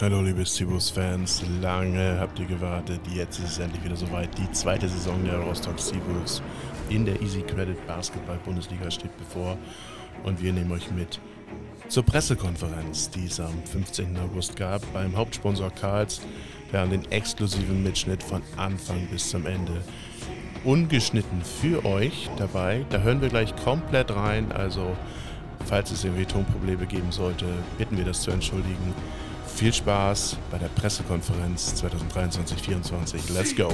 Hallo liebe Seawolves-Fans, lange habt ihr gewartet, jetzt ist es endlich wieder soweit. Die zweite Saison der Rostock Seawolves in der Easy Credit Basketball Bundesliga steht bevor und wir nehmen euch mit zur Pressekonferenz, die es am 15. August gab beim Hauptsponsor Karls. Wir haben den exklusiven Mitschnitt von Anfang bis zum Ende ungeschnitten für euch dabei. Da hören wir gleich komplett rein, also falls es irgendwie Tonprobleme geben sollte, bitten wir das zu entschuldigen. Viel Spaß bei der Pressekonferenz 2023-24. Let's go!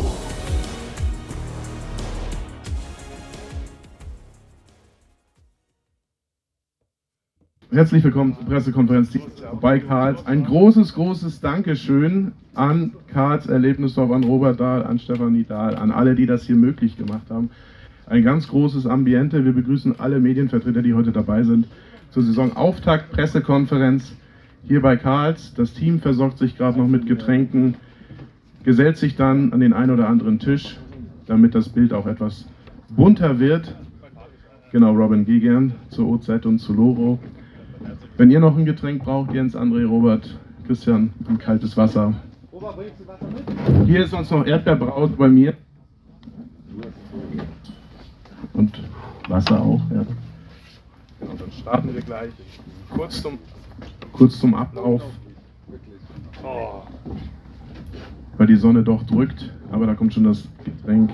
Herzlich willkommen zur Pressekonferenz bei Karls. Ein großes, großes Dankeschön an Karls Erlebnisdorf, an Robert Dahl, an Stefanie Dahl, an alle, die das hier möglich gemacht haben. Ein ganz großes Ambiente. Wir begrüßen alle Medienvertreter, die heute dabei sind, zur Saisonauftakt Pressekonferenz hier bei Karls. Das Team versorgt sich gerade noch mit Getränken, gesellt sich dann an den einen oder anderen Tisch, damit das Bild auch etwas bunter wird. Genau, Robin, geh gern zur OZ und zu Loro. Wenn ihr noch ein Getränk braucht, Jens, André, Robert, Christian, ein kaltes Wasser. Hier ist sonst noch Erdbeerbraut bei mir. Und Wasser auch, ja. Genau, dann starten wir gleich. Kurz zum kurz zum Ablauf, weil die Sonne doch drückt, aber da kommt schon das Getränk.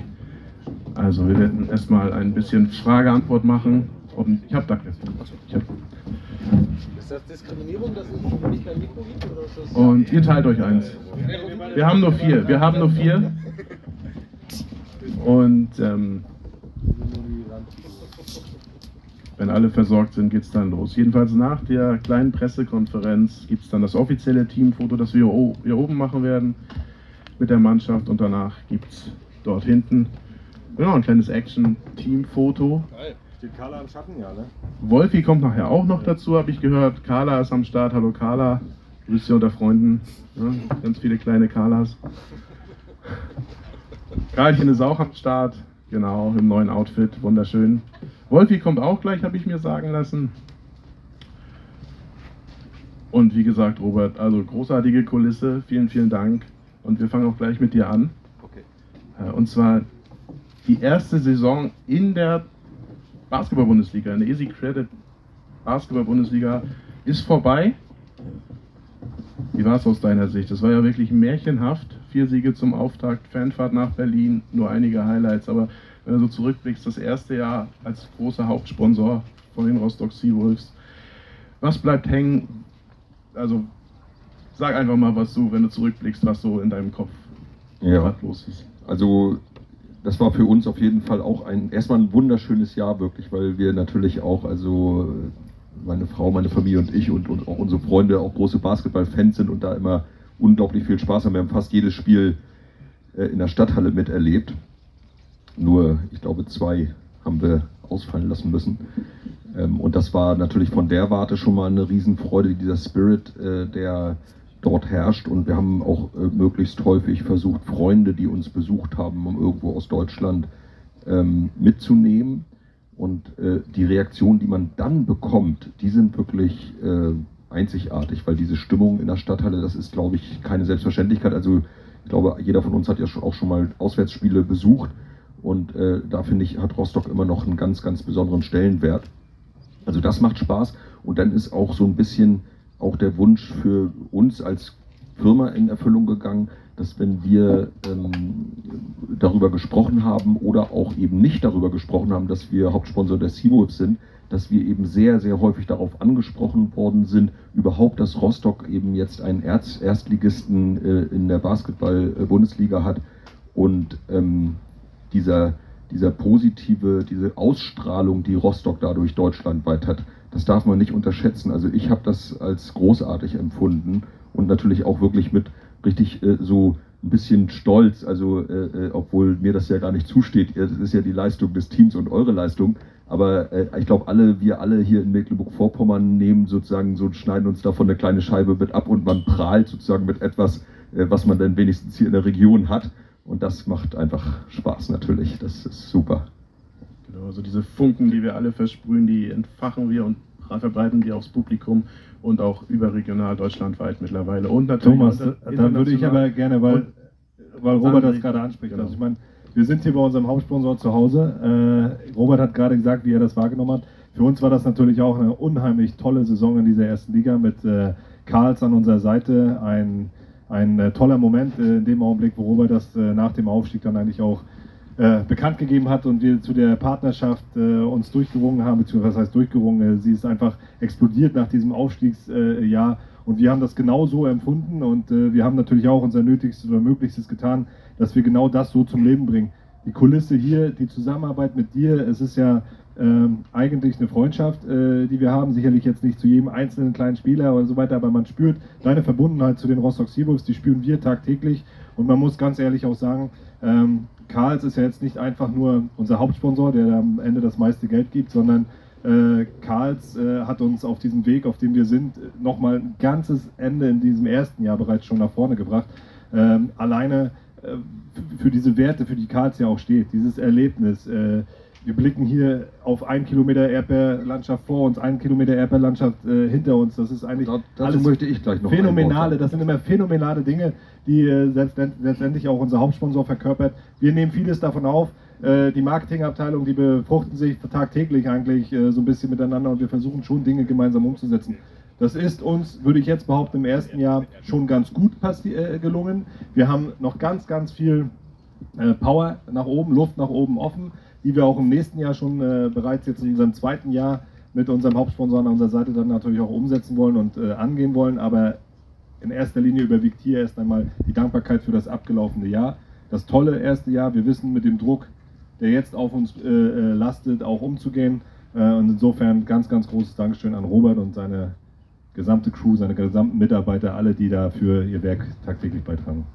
Also wir werden erstmal ein bisschen Frage-Antwort machen. Und ich habe da ich hab. Ist das Diskriminierung, dass es nicht kein Mikro gibt? Oder ist das Und ihr teilt euch eins. Wir haben nur vier. Wir haben nur vier. Und ähm, wenn alle versorgt sind, geht es dann los. Jedenfalls nach der kleinen Pressekonferenz gibt es dann das offizielle Teamfoto, das wir hier oben machen werden mit der Mannschaft und danach gibt es dort hinten genau, ein kleines Action-Team-Foto. Steht Carla im Schatten, ja, ne? Wolfi kommt nachher auch noch dazu, habe ich gehört. Carla ist am Start. Hallo Carla. Grüß dich unter Freunden. Ja, ganz viele kleine Carlas. Karlchen ist auch am Start. Genau, im neuen Outfit. Wunderschön. Wolfi kommt auch gleich, habe ich mir sagen lassen. Und wie gesagt, Robert, also großartige Kulisse. Vielen, vielen Dank. Und wir fangen auch gleich mit dir an. Okay. Äh, und zwar die erste Saison in der Basketball-Bundesliga, in der Easy Credit Basketball-Bundesliga ist vorbei. Wie war es aus deiner Sicht? Das war ja wirklich märchenhaft. Vier Siege zum Auftakt, Fanfahrt nach Berlin, nur einige Highlights. Aber wenn du so zurückblickst, das erste Jahr als großer Hauptsponsor von den Rostock Seawolves, was bleibt hängen? Also sag einfach mal, was du, wenn du zurückblickst, was so in deinem Kopf ja. los ist. Also das war für uns auf jeden Fall auch ein erstmal ein wunderschönes Jahr wirklich, weil wir natürlich auch, also meine Frau, meine Familie und ich und, und auch unsere Freunde auch große Basketballfans sind und da immer unglaublich viel Spaß haben. Wir haben fast jedes Spiel äh, in der Stadthalle miterlebt. Nur, ich glaube, zwei haben wir ausfallen lassen müssen. Ähm, und das war natürlich von der Warte schon mal eine Riesenfreude, dieser Spirit, äh, der dort herrscht. Und wir haben auch äh, möglichst häufig versucht, Freunde, die uns besucht haben, um irgendwo aus Deutschland ähm, mitzunehmen. Und äh, die Reaktionen, die man dann bekommt, die sind wirklich einzigartig, weil diese Stimmung in der Stadthalle, das ist, glaube ich, keine Selbstverständlichkeit. Also ich glaube, jeder von uns hat ja auch schon mal Auswärtsspiele besucht und äh, da finde ich, hat Rostock immer noch einen ganz, ganz besonderen Stellenwert. Also das macht Spaß. Und dann ist auch so ein bisschen auch der Wunsch für uns als Firma in Erfüllung gegangen, dass wenn wir ähm, darüber gesprochen haben oder auch eben nicht darüber gesprochen haben, dass wir Hauptsponsor der Seawolves sind, dass wir eben sehr, sehr häufig darauf angesprochen worden sind, überhaupt, dass Rostock eben jetzt einen Erz Erstligisten äh, in der Basketball-Bundesliga hat und ähm, dieser, dieser positive, diese Ausstrahlung, die Rostock dadurch deutschlandweit hat, das darf man nicht unterschätzen. Also ich habe das als großartig empfunden und natürlich auch wirklich mit richtig äh, so ein bisschen stolz, also äh, äh obwohl mir das ja gar nicht zusteht, es ist ja die Leistung des Teams und eure Leistung, aber äh, ich glaube alle, wir alle hier in Mecklenburg-Vorpommern nehmen sozusagen so, schneiden uns davon eine kleine Scheibe mit ab und man prahlt sozusagen mit etwas, äh, was man dann wenigstens hier in der Region hat. Und das macht einfach Spaß natürlich. Das ist super. Genau, also diese Funken, die wir alle versprühen, die entfachen wir und verbreiten die aufs Publikum und auch überregional deutschlandweit mittlerweile. Und natürlich Thomas, da würde ich aber gerne, weil, weil Robert das gerade anspricht. Genau. Also ich meine, wir sind hier bei unserem Hauptsponsor zu Hause. Äh, Robert hat gerade gesagt, wie er das wahrgenommen hat. Für uns war das natürlich auch eine unheimlich tolle Saison in dieser ersten Liga mit äh, Karls an unserer Seite. Ein, ein äh, toller Moment äh, in dem Augenblick, wo Robert das äh, nach dem Aufstieg dann eigentlich auch äh, bekannt gegeben hat und wir zu der Partnerschaft äh, uns durchgerungen haben, beziehungsweise was heißt durchgerungen, äh, sie ist einfach explodiert nach diesem Aufstiegsjahr und wir haben das genau so empfunden und äh, wir haben natürlich auch unser Nötigstes oder Möglichstes getan, dass wir genau das so zum Leben bringen. Die Kulisse hier, die Zusammenarbeit mit dir, es ist ja ähm, eigentlich eine Freundschaft, äh, die wir haben. Sicherlich jetzt nicht zu jedem einzelnen kleinen Spieler oder so weiter, aber man spürt deine Verbundenheit zu den Rostock Seawolves, die spüren wir tagtäglich. Und man muss ganz ehrlich auch sagen, ähm, Karls ist ja jetzt nicht einfach nur unser Hauptsponsor, der am Ende das meiste Geld gibt, sondern äh, Karls äh, hat uns auf diesem Weg, auf dem wir sind, nochmal ein ganzes Ende in diesem ersten Jahr bereits schon nach vorne gebracht. Ähm, alleine für diese Werte, für die Karls ja auch steht, dieses Erlebnis. Äh, wir blicken hier auf ein Kilometer Erdbeerlandschaft vor uns, ein Kilometer Erdbeerlandschaft äh, hinter uns. Das ist eigentlich Da, dazu möchte ich gleich noch phänomenale, das sind immer phänomenale Dinge, die äh, selbst, letztendlich auch unser Hauptsponsor verkörpert. Wir nehmen vieles davon auf. Äh, die Marketingabteilung, die befruchten sich tagtäglich eigentlich äh, so ein bisschen miteinander und wir versuchen schon Dinge gemeinsam umzusetzen. Das ist uns, würde ich jetzt behaupten, im ersten Jahr schon ganz gut äh, gelungen. Wir haben noch ganz, ganz viel äh, Power nach oben, Luft nach oben offen, die wir auch im nächsten Jahr schon äh, bereits jetzt in unserem zweiten Jahr mit unserem Hauptsponsor an unserer Seite dann natürlich auch umsetzen wollen und angehen wollen. Aber in erster Linie überwiegt hier erst einmal die Dankbarkeit für das abgelaufene Jahr. Das tolle erste Jahr, wir wissen mit dem Druck, der jetzt auf uns lastet, auch umzugehen. Und insofern ganz, ganz großes Dankeschön an Robert und seine gesamte Crew, seine gesamten Mitarbeiter, alle, die da für ihr Werk tagtäglich beitragen.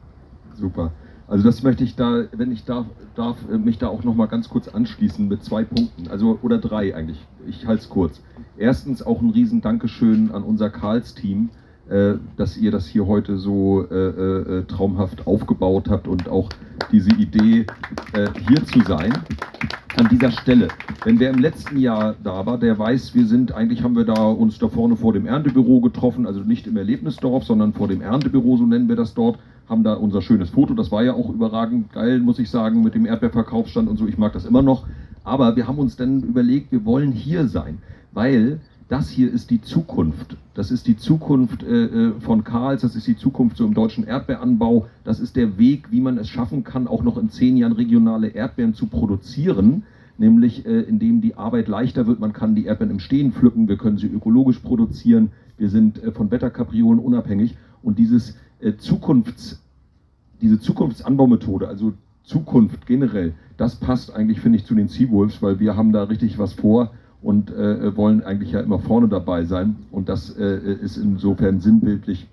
Super. Also das möchte ich da, wenn ich darf, darf äh, mich da auch noch mal ganz kurz anschließen mit zwei Punkten, also oder drei eigentlich. Ich halte es kurz. Erstens auch ein riesen Dankeschön an unser Karls-Team, äh, dass ihr das hier heute so äh, äh, traumhaft aufgebaut habt und auch diese Idee, äh, hier zu sein. An dieser Stelle, wenn wer im letzten Jahr da war, der weiß, wir sind, eigentlich haben wir da uns da vorne vor dem Erntebüro getroffen, also nicht im Erlebnisdorf, sondern vor dem Erntebüro, so nennen wir das dort, haben da unser schönes Foto, das war ja auch überragend geil, muss ich sagen, mit dem Erdbeerverkaufsstand und so, ich mag das immer noch. Aber wir haben uns dann überlegt, wir wollen hier sein, weil das hier ist die Zukunft. Das ist die Zukunft äh, äh, von Karls, das ist die Zukunft so im deutschen Erdbeeranbau. Das ist der Weg, wie man es schaffen kann, auch noch in zehn Jahren regionale Erdbeeren zu produzieren. Nämlich äh, indem die Arbeit leichter wird. Man kann die Erdbeeren im Stehen pflücken, wir können sie ökologisch produzieren, wir sind äh, von Wetterkapriolen unabhängig. Und dieses äh, Zukunfts, diese Zukunftsanbaumethode, also Zukunft generell, das passt eigentlich, finde ich, zu den Seawolves, weil wir haben da richtig was vor und äh, wollen eigentlich ja immer vorne dabei sein. Und das äh, ist insofern sinnbildlich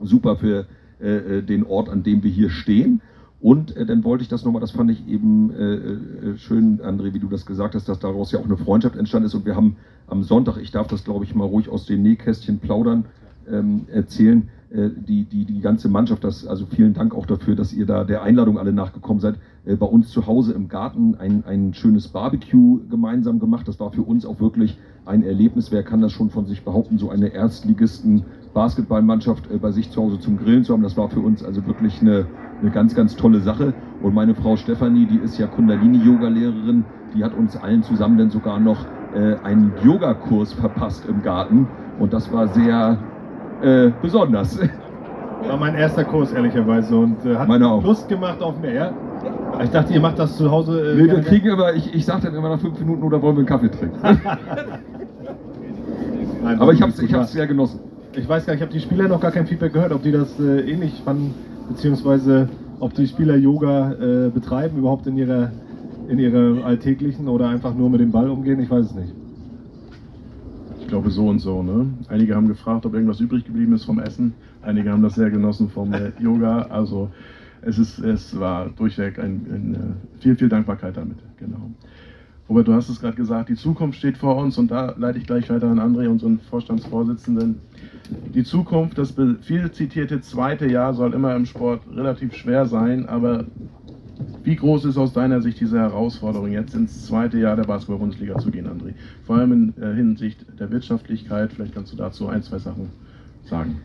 super für äh, äh, den Ort, an dem wir hier stehen. Und äh, dann wollte ich das nochmal, das fand ich eben äh, äh, schön, André, wie du das gesagt hast, dass daraus ja auch eine Freundschaft entstanden ist. Und wir haben am Sonntag, ich darf das glaube ich mal ruhig aus den Nähkästchen plaudern, ähm, erzählen, äh, die, die, die ganze Mannschaft, das, also vielen Dank auch dafür, dass ihr da der Einladung alle nachgekommen seid, äh, bei uns zu Hause im Garten ein, ein schönes Barbecue gemeinsam gemacht. Das war für uns auch wirklich ein Erlebnis. Wer kann das schon von sich behaupten, so eine Erstligisten Basketballmannschaft äh, bei sich zu Hause zum Grillen zu haben? Das war für uns also wirklich eine, eine ganz, ganz tolle Sache. Und meine Frau Stefanie, die ist ja Kundalini-Yoga-Lehrerin, die hat uns allen zusammen dann sogar noch äh, einen Yogakurs verpasst im Garten. Und das war sehr äh, besonders. War mein erster Kurs, ehrlicherweise, und äh, hat Meiner auch. Lust gemacht auf mehr. Ich dachte, ihr macht das zu Hause. Äh, Nee, wir kriegen immer, ich, ich sage dann immer nach fünf Minuten, oder wollen wir einen Kaffee trinken? Nein, Aber ich habe es ich hab's sehr genossen. Ich weiß gar nicht, ich habe die Spieler noch gar kein Feedback gehört, ob die das äh, ähnlich fanden, beziehungsweise ob die Spieler Yoga äh, betreiben, überhaupt in ihrer, in ihrer alltäglichen oder einfach nur mit dem Ball umgehen. Ich weiß es nicht. Ich glaube so und so. Ne? Einige haben gefragt, ob irgendwas übrig geblieben ist vom Essen. Einige haben das sehr genossen vom äh, Yoga. Also es, ist, es war durchweg ein, ein, äh, viel, viel Dankbarkeit damit. Genau. Robert, du hast es gerade gesagt, die Zukunft steht vor uns und da leite ich gleich weiter an André, unseren Vorstandsvorsitzenden. Die Zukunft, das viel zitierte zweite Jahr soll immer im Sport relativ schwer sein, aber Wie groß ist aus deiner Sicht diese Herausforderung, jetzt ins zweite Jahr der Basketball-Bundesliga zu gehen, André? Vor allem in äh, Hinsicht der Wirtschaftlichkeit, vielleicht kannst du dazu ein, zwei Sachen sagen.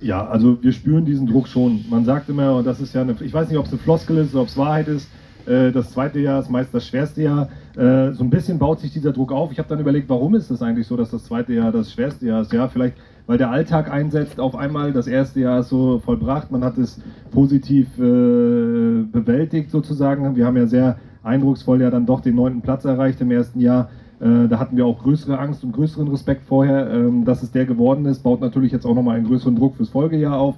Ja, also wir spüren diesen Druck schon. Man sagt immer, und das ist ja eine, ich weiß nicht, ob es eine Floskel ist oder ob es Wahrheit ist, äh, das zweite Jahr ist meist das schwerste Jahr. Äh, so ein bisschen baut sich dieser Druck auf. Ich habe dann überlegt, warum ist es eigentlich so, dass das zweite Jahr das schwerste Jahr ist? Ja, vielleicht weil der Alltag einsetzt auf einmal. Das erste Jahr ist so vollbracht, man hat es positiv äh, bewältigt sozusagen. Wir haben ja sehr eindrucksvoll ja dann doch den neunten Platz erreicht im ersten Jahr. Äh, da hatten wir auch größere Angst und größeren Respekt vorher. Ähm, dass es der geworden ist, baut natürlich jetzt auch nochmal einen größeren Druck fürs Folgejahr auf.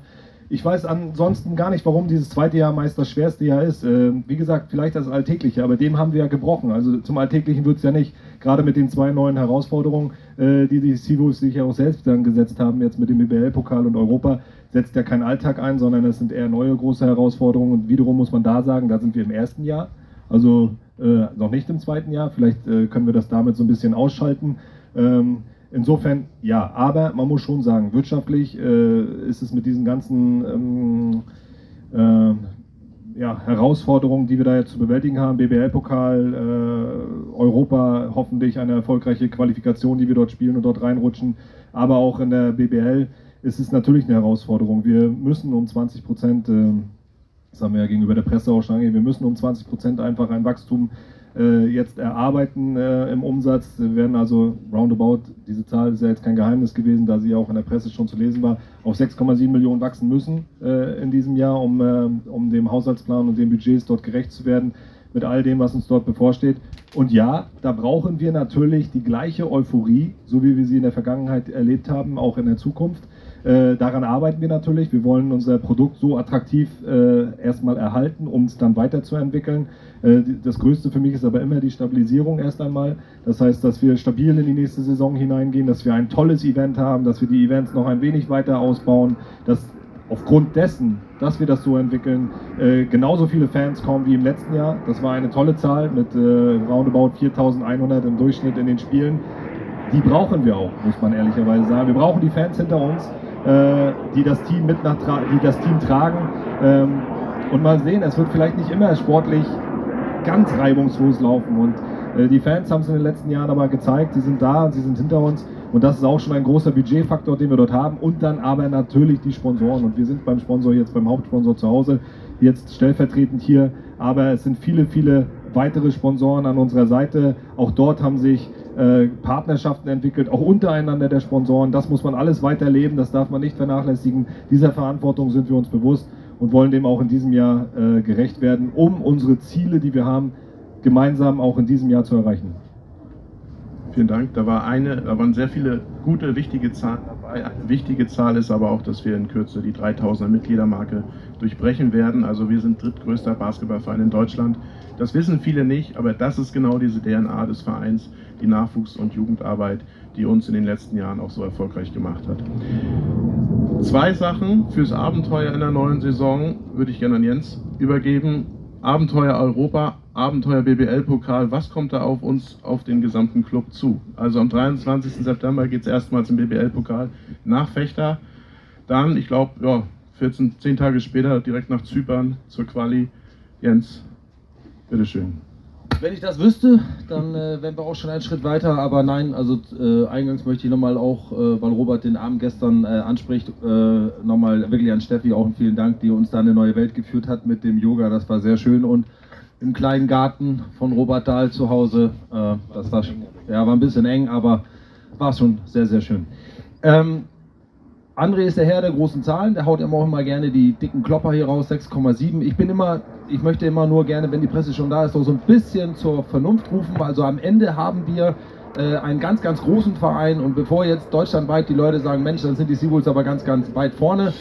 Ich weiß ansonsten gar nicht, warum dieses zweite Jahr meist das schwerste Jahr ist. Äh, wie gesagt, vielleicht das Alltägliche, aber dem haben wir ja gebrochen. Also zum Alltäglichen wird es ja nicht. Gerade mit den zwei neuen Herausforderungen, äh, die die Sivos sich ja auch selbst dann gesetzt haben, jetzt mit dem BBL-Pokal und Europa, setzt ja kein Alltag ein, sondern es sind eher neue große Herausforderungen. Und wiederum muss man da sagen, da sind wir im ersten Jahr, also äh, noch nicht im zweiten Jahr. Vielleicht äh, können wir das damit so ein bisschen ausschalten. Ähm, Insofern ja, aber man muss schon sagen, wirtschaftlich äh, ist es mit diesen ganzen ähm, äh, ja, Herausforderungen, die wir da jetzt zu bewältigen haben, BBL-Pokal, äh, Europa, hoffentlich eine erfolgreiche Qualifikation, die wir dort spielen und dort reinrutschen, aber auch in der BBL ist es natürlich eine Herausforderung. Wir müssen um 20 Prozent, äh, das haben wir ja gegenüber der Presse auch schon angegeben, wir müssen um 20 Prozent einfach ein Wachstum äh, jetzt erarbeiten äh, im Umsatz. Wir werden also roundabout, diese Zahl ist ja jetzt kein Geheimnis gewesen, da sie auch in der Presse schon zu lesen war, auf 6,7 Millionen wachsen müssen äh, in diesem Jahr, um, äh, um dem Haushaltsplan und den Budgets dort gerecht zu werden mit all dem, was uns dort bevorsteht. Und ja, da brauchen wir natürlich die gleiche Euphorie, so wie wir sie in der Vergangenheit erlebt haben, auch in der Zukunft. Äh, daran arbeiten wir natürlich. Wir wollen unser Produkt so attraktiv äh, erstmal erhalten, um es dann weiterzuentwickeln. Äh, das Größte für mich ist aber immer die Stabilisierung erst einmal. Das heißt, dass wir stabil in die nächste Saison hineingehen, dass wir ein tolles Event haben, dass wir die Events noch ein wenig weiter ausbauen, dass aufgrund dessen, dass wir das so entwickeln, äh, genauso viele Fans kommen wie im letzten Jahr. Das war eine tolle Zahl mit äh, roundabout 4100 im Durchschnitt in den Spielen. Die brauchen wir auch, muss man ehrlicherweise sagen. Wir brauchen die Fans hinter uns. Äh, die das Team mit nach die das Team tragen. Ähm, und mal sehen, es wird vielleicht nicht immer sportlich ganz reibungslos laufen. Und äh, die Fans haben es in den letzten Jahren aber gezeigt, sie sind da und sie sind hinter uns. Und das ist auch schon ein großer Budgetfaktor, den wir dort haben. Und dann aber natürlich die Sponsoren. Und wir sind beim Sponsor jetzt beim Hauptsponsor zu Hause, jetzt stellvertretend hier. Aber es sind viele, viele weitere Sponsoren an unserer Seite. Auch dort haben sich äh, Partnerschaften entwickelt, auch untereinander der Sponsoren. Das muss man alles weiterleben, das darf man nicht vernachlässigen. Dieser Verantwortung sind wir uns bewusst und wollen dem auch in diesem Jahr äh, gerecht werden, um unsere Ziele, die wir haben, gemeinsam auch in diesem Jahr zu erreichen. Vielen Dank. Da, war eine, da waren sehr viele gute, wichtige Zahlen dabei. Eine wichtige Zahl ist aber auch, dass wir in Kürze die 3000er Mitgliedermarke durchbrechen werden. Also wir sind drittgrößter Basketballverein in Deutschland. Das wissen viele nicht, aber das ist genau diese DNA des Vereins, die Nachwuchs- und Jugendarbeit, die uns in den letzten Jahren auch so erfolgreich gemacht hat. Zwei Sachen fürs Abenteuer in der neuen Saison würde ich gerne an Jens übergeben. Abenteuer Europa, Abenteuer BBL-Pokal, was kommt da auf uns, auf den gesamten Club zu? Also am 23. September geht es erstmals im BBL-Pokal nach Fechter. Dann, ich glaube, ja, 14, 10 Tage später direkt nach Zypern zur Quali. Jens, bitteschön. Wenn ich das wüsste, dann äh, wären wir auch schon einen Schritt weiter. Aber nein, also äh, eingangs möchte ich nochmal auch, äh, weil Robert den Abend gestern äh, anspricht, äh, nochmal wirklich an Steffi auch einen vielen Dank, die uns da eine neue Welt geführt hat mit dem Yoga. Das war sehr schön und im kleinen Garten von Robert Dahl zu Hause, äh, das war, ja, war ein bisschen eng, aber war schon sehr, sehr schön. Ähm, André ist der Herr der großen Zahlen, der haut immer auch immer gerne die dicken Klopper hier raus, 6,7. Ich bin immer, ich möchte immer nur gerne, wenn die Presse schon da ist, so ein bisschen zur Vernunft rufen. Also am Ende haben wir äh, einen ganz, ganz großen Verein und bevor jetzt deutschlandweit die Leute sagen, Mensch, dann sind die Seawolves aber ganz, ganz weit vorne,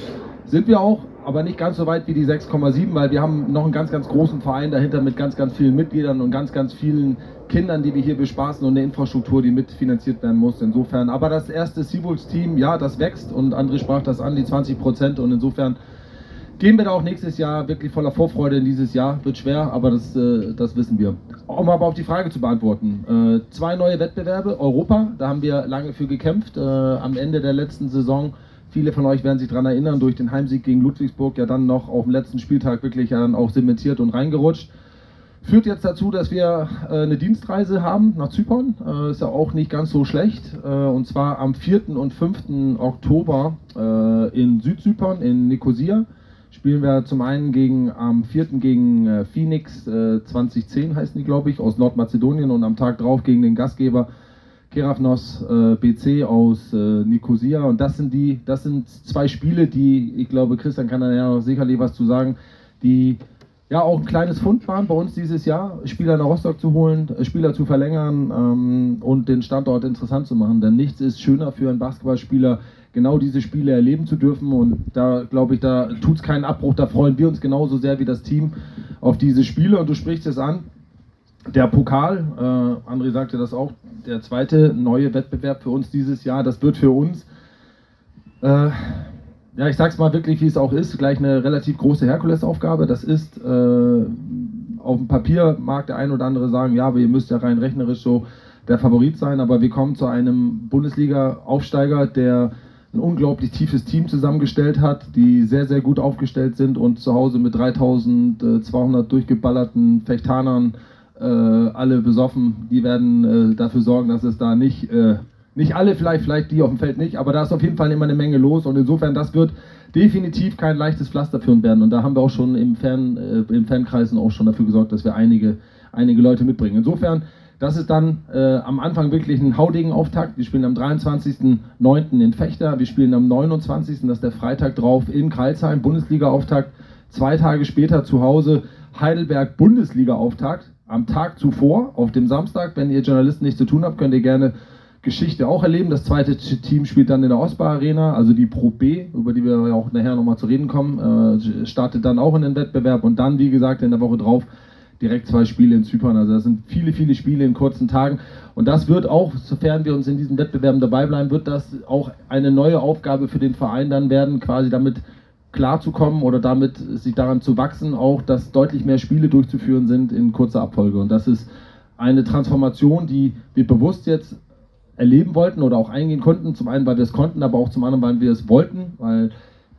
sind wir auch, aber nicht ganz so weit wie die 6,7, weil wir haben noch einen ganz, ganz großen Verein dahinter mit ganz, ganz vielen Mitgliedern und ganz, ganz vielen Kindern, die wir hier bespaßen und eine Infrastruktur, die mitfinanziert werden muss. Insofern, aber das erste Seawolves-Team, ja, das wächst und André sprach das an, die 20 Prozent und insofern gehen wir da auch nächstes Jahr wirklich voller Vorfreude in dieses Jahr. Wird schwer, aber das, äh, das wissen wir. Um aber auf die Frage zu beantworten. Äh, zwei neue Wettbewerbe, Europa, da haben wir lange für gekämpft. Äh, am Ende der letzten Saison Viele von euch werden sich daran erinnern, durch den Heimsieg gegen Ludwigsburg ja dann noch auf dem letzten Spieltag wirklich dann auch zementiert und reingerutscht. Führt jetzt dazu, dass wir äh, eine Dienstreise haben nach Zypern. Äh, ist ja auch nicht ganz so schlecht. Äh, und zwar am 4. und 5. Oktober in Südzypern, in Nicosia. Spielen wir zum einen gegen am 4. gegen Phoenix 2010 äh, heißen die, glaube ich, aus Nordmazedonien und am Tag drauf gegen den Gastgeber Kerafnos BC aus Nicosia. Und das sind die, das sind zwei Spiele, die, ich glaube, Christian kann da ja noch sicherlich was zu sagen, die ja auch ein kleines Fund waren bei uns dieses Jahr, Spieler nach Rostock zu holen, Spieler zu verlängern ähm, und den Standort interessant zu machen. Denn nichts ist schöner für einen Basketballspieler, genau diese Spiele erleben zu dürfen. Und da glaube ich, da tut es keinen Abbruch. Da freuen wir uns genauso sehr wie das Team auf diese Spiele. Und du sprichst es an. Der Pokal, äh, André sagte das auch, der zweite neue Wettbewerb für uns dieses Jahr, das wird für uns äh, ja, ich sag's mal wirklich, wie es auch ist, gleich eine relativ große Herkulesaufgabe. Das ist, äh, auf dem Papier mag der ein oder andere sagen, ja, aber ihr müsst ja rein rechnerisch so der Favorit sein, aber wir kommen zu einem Bundesliga-Aufsteiger, der ein unglaublich tiefes Team zusammengestellt hat, die sehr, sehr gut aufgestellt sind und zu Hause mit 3200 durchgeballerten Fechtanern äh, alle besoffen, die werden äh, dafür sorgen, dass es da nicht äh, nicht alle vielleicht, vielleicht die auf dem Feld nicht, aber da ist auf jeden Fall immer eine Menge los und insofern, das wird definitiv kein leichtes Pflaster für uns werden. Und da haben wir auch schon im, Fan, äh, im Fankreisen auch schon dafür gesorgt, dass wir einige, einige Leute mitbringen. Insofern, das ist dann äh, am Anfang wirklich ein haudigen Auftakt. Wir spielen am 23.09. in Fechter, wir spielen am 29., das ist der Freitag drauf, in Kreilsheim, Bundesliga-Auftakt. Zwei Tage später zu Hause Heidelberg Bundesliga-Auftakt. Am Tag zuvor, auf dem Samstag, wenn ihr Journalisten nichts zu tun habt, könnt ihr gerne Geschichte auch erleben. Das zweite Team spielt dann in der Osbar Arena, also die Pro B, über die wir auch nachher nochmal zu reden kommen, äh, startet dann auch in den Wettbewerb und dann, wie gesagt, in der Woche drauf direkt zwei Spiele in Zypern. Also das sind viele, viele Spiele in kurzen Tagen. Und das wird auch, sofern wir uns in diesen Wettbewerben dabei bleiben, wird das auch eine neue Aufgabe für den Verein dann werden, quasi damit klarzukommen oder damit sich daran zu wachsen, auch dass deutlich mehr Spiele durchzuführen sind in kurzer Abfolge. Und das ist eine Transformation, die wir bewusst jetzt erleben wollten oder auch eingehen konnten. Zum einen, weil wir es konnten, aber auch zum anderen, weil wir es wollten, weil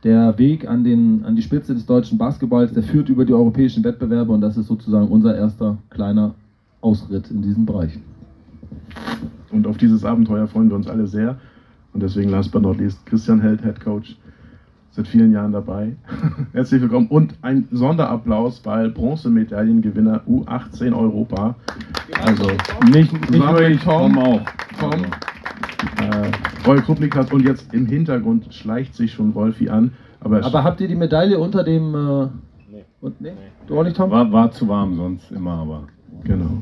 der Weg an, den, an die Spitze des deutschen Basketballs, der führt über die europäischen Wettbewerbe und das ist sozusagen unser erster kleiner Ausritt in diesem Bereich. Und auf dieses Abenteuer freuen wir uns alle sehr. Und deswegen last but not least Christian Held, Head Coach seit vielen Jahren dabei. Herzlich willkommen und ein Sonderapplaus, weil Bronzemedaillengewinner U18 Europa. Also nicht, nicht nur ich, Tom, auch. Tom. Äh, Roy Krupnik hat und jetzt im Hintergrund schleicht sich schon Wolfi an. Aber, aber habt ihr die Medaille unter dem. Äh, nee. Und, nee? Du auch nicht, Tom? War, war zu warm sonst immer, aber. Genau.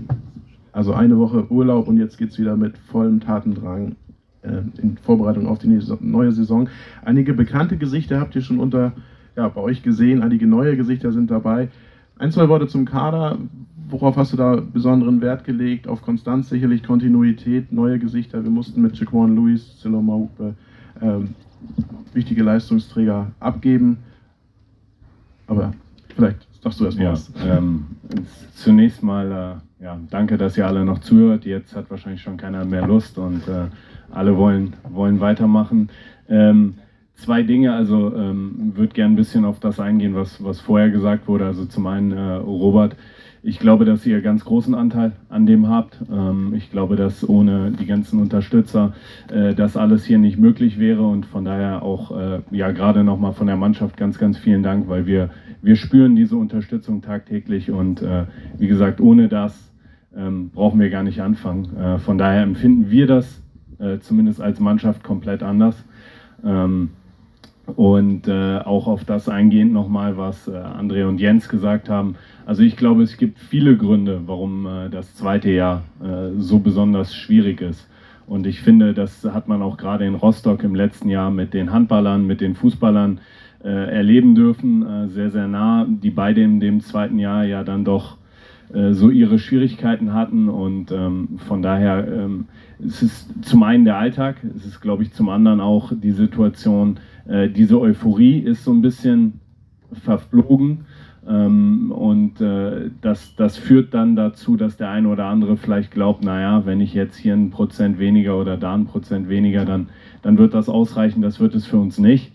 Also eine Woche Urlaub und jetzt geht es wieder mit vollem Tatendrang in Vorbereitung auf die neue Saison. Einige bekannte Gesichter habt ihr schon unter, ja, bei euch gesehen, einige neue Gesichter sind dabei. Ein, zwei Worte zum Kader. Worauf hast du da besonderen Wert gelegt? Auf Konstanz sicherlich, Kontinuität, neue Gesichter. Wir mussten mit Jaquan Lewis, Siloma Hupe, ähm, wichtige Leistungsträger abgeben. Aber vielleicht sagst du erst mal ja, was. Ähm, zunächst mal, äh, ja, danke, dass ihr alle noch zuhört. Jetzt hat wahrscheinlich schon keiner mehr Lust und äh, alle wollen, wollen weitermachen. Ähm, zwei Dinge, also ähm, würde gerne ein bisschen auf das eingehen, was, was vorher gesagt wurde. Also zum einen, äh, Robert, ich glaube, dass ihr ganz großen Anteil an dem habt. Ähm, ich glaube, dass ohne die ganzen Unterstützer äh, das alles hier nicht möglich wäre und von daher auch, äh, ja, gerade nochmal von der Mannschaft ganz, ganz vielen Dank, weil wir, wir spüren diese Unterstützung tagtäglich und äh, wie gesagt, ohne das ähm, brauchen wir gar nicht anfangen. Äh, von daher empfinden wir das äh, zumindest als Mannschaft komplett anders. Ähm, und äh, auch auf das eingehend nochmal, was äh, André und Jens gesagt haben. Also ich glaube, es gibt viele Gründe, warum äh, das zweite Jahr äh, so besonders schwierig ist. Und ich finde, das hat man auch gerade in Rostock im letzten Jahr mit den Handballern, mit den Fußballern äh, erleben dürfen, äh, sehr, sehr nah, die beide in dem zweiten Jahr ja dann doch so ihre Schwierigkeiten hatten und ähm, von daher ähm, es ist zum einen der Alltag, es ist glaube ich zum anderen auch die Situation, äh, diese Euphorie ist so ein bisschen verflogen Ähm, und äh, das, das führt dann dazu, dass der eine oder andere vielleicht glaubt, naja, wenn ich jetzt hier ein Prozent weniger oder da ein Prozent weniger, dann, dann wird das ausreichen. Das wird es für uns nicht.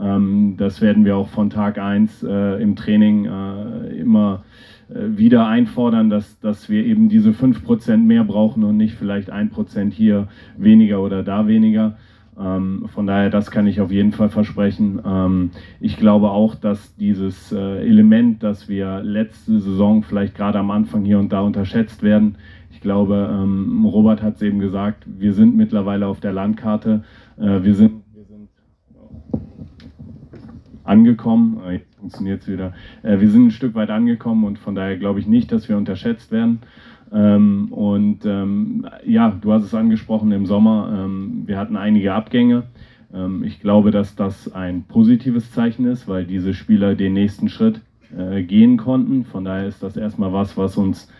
Ähm, das werden wir auch von Tag 1 äh, im Training äh, immer äh, wieder einfordern, dass, dass wir eben diese 5% mehr brauchen und nicht vielleicht 1% hier weniger oder da weniger. Ähm, von daher, das kann ich auf jeden Fall versprechen. Ähm, ich glaube auch, dass dieses äh, Element, das wir letzte Saison vielleicht gerade am Anfang hier und da unterschätzt werden, ich glaube, ähm, Robert hat es eben gesagt, wir sind mittlerweile auf der Landkarte. Äh, wir sind angekommen. Ah, jetzt funktioniert es wieder. Äh, wir sind ein Stück weit angekommen und von daher glaube ich nicht, dass wir unterschätzt werden. Ähm, und ähm, ja, du hast es angesprochen im Sommer, ähm, wir hatten einige Abgänge. Ähm, ich glaube, dass das ein positives Zeichen ist, weil diese Spieler den nächsten Schritt äh, gehen konnten. Von daher ist das erstmal was, was uns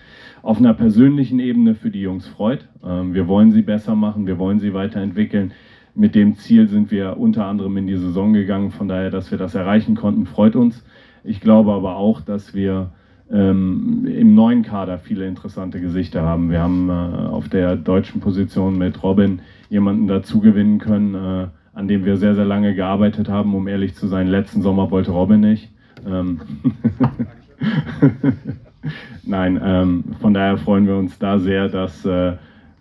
auf einer persönlichen Ebene für die Jungs freut. Ähm, wir wollen sie besser machen, wir wollen sie weiterentwickeln. Mit dem Ziel sind wir unter anderem in die Saison gegangen. Von daher, dass wir das erreichen konnten, freut uns. Ich glaube aber auch, dass wir ähm, im neuen Kader viele interessante Gesichter haben. Wir haben äh, auf der deutschen Position mit Robin jemanden dazu gewinnen können, äh, an dem wir sehr, sehr lange gearbeitet haben. Um ehrlich zu sein, letzten Sommer wollte Robin nicht. Ähm Nein, ähm, von daher freuen wir uns da sehr, dass, äh,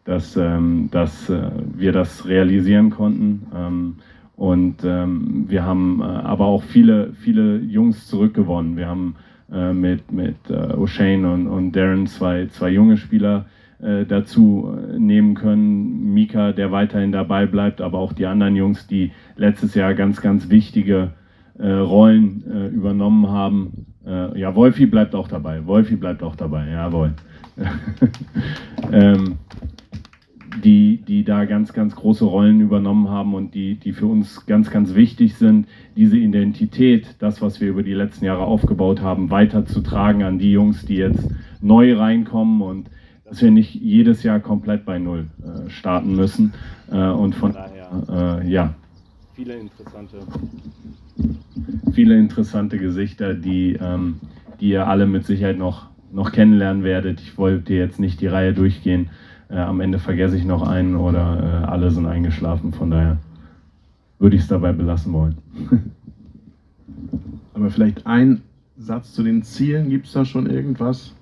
dass, ähm, dass äh, wir das realisieren konnten. Ähm, und ähm, wir haben äh, aber auch viele, viele Jungs zurückgewonnen. Wir haben äh, mit, mit äh, O'Shane und, und Darren zwei, zwei junge Spieler äh, dazu äh, nehmen können. Mika, der weiterhin dabei bleibt, aber auch die anderen Jungs, die letztes Jahr ganz, ganz wichtige Rollen übernommen haben. ja, Wolfi bleibt auch dabei. Wolfi bleibt auch dabei, jawohl. ähm, die, die da ganz, ganz große Rollen übernommen haben und die, die für uns ganz, ganz wichtig sind, diese Identität, das, was wir über die letzten Jahre aufgebaut haben, weiterzutragen an die Jungs, die jetzt neu reinkommen und dass wir nicht jedes Jahr komplett bei Null äh, starten müssen. Äh, und von daher, äh, ja, viele interessante, viele interessante Gesichter, die, ähm, die ihr alle mit Sicherheit noch, noch kennenlernen werdet. Ich wollte jetzt nicht die Reihe durchgehen. Äh, am Ende vergesse ich noch einen oder äh, alle sind eingeschlafen. Von daher würde ich es dabei belassen wollen. Aber vielleicht ein Satz zu den Zielen. Gibt es da schon irgendwas?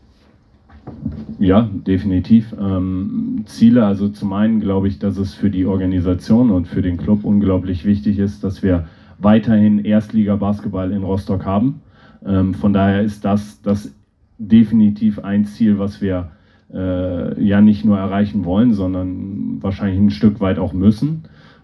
Ja, definitiv. Ähm, Ziele, also zum einen glaube ich, dass es für die Organisation und für den Club unglaublich wichtig ist, dass wir weiterhin Erstliga-Basketball in Rostock haben. Ähm, von daher ist das, das definitiv ein Ziel, was wir äh, ja nicht nur erreichen wollen, sondern wahrscheinlich ein Stück weit auch müssen.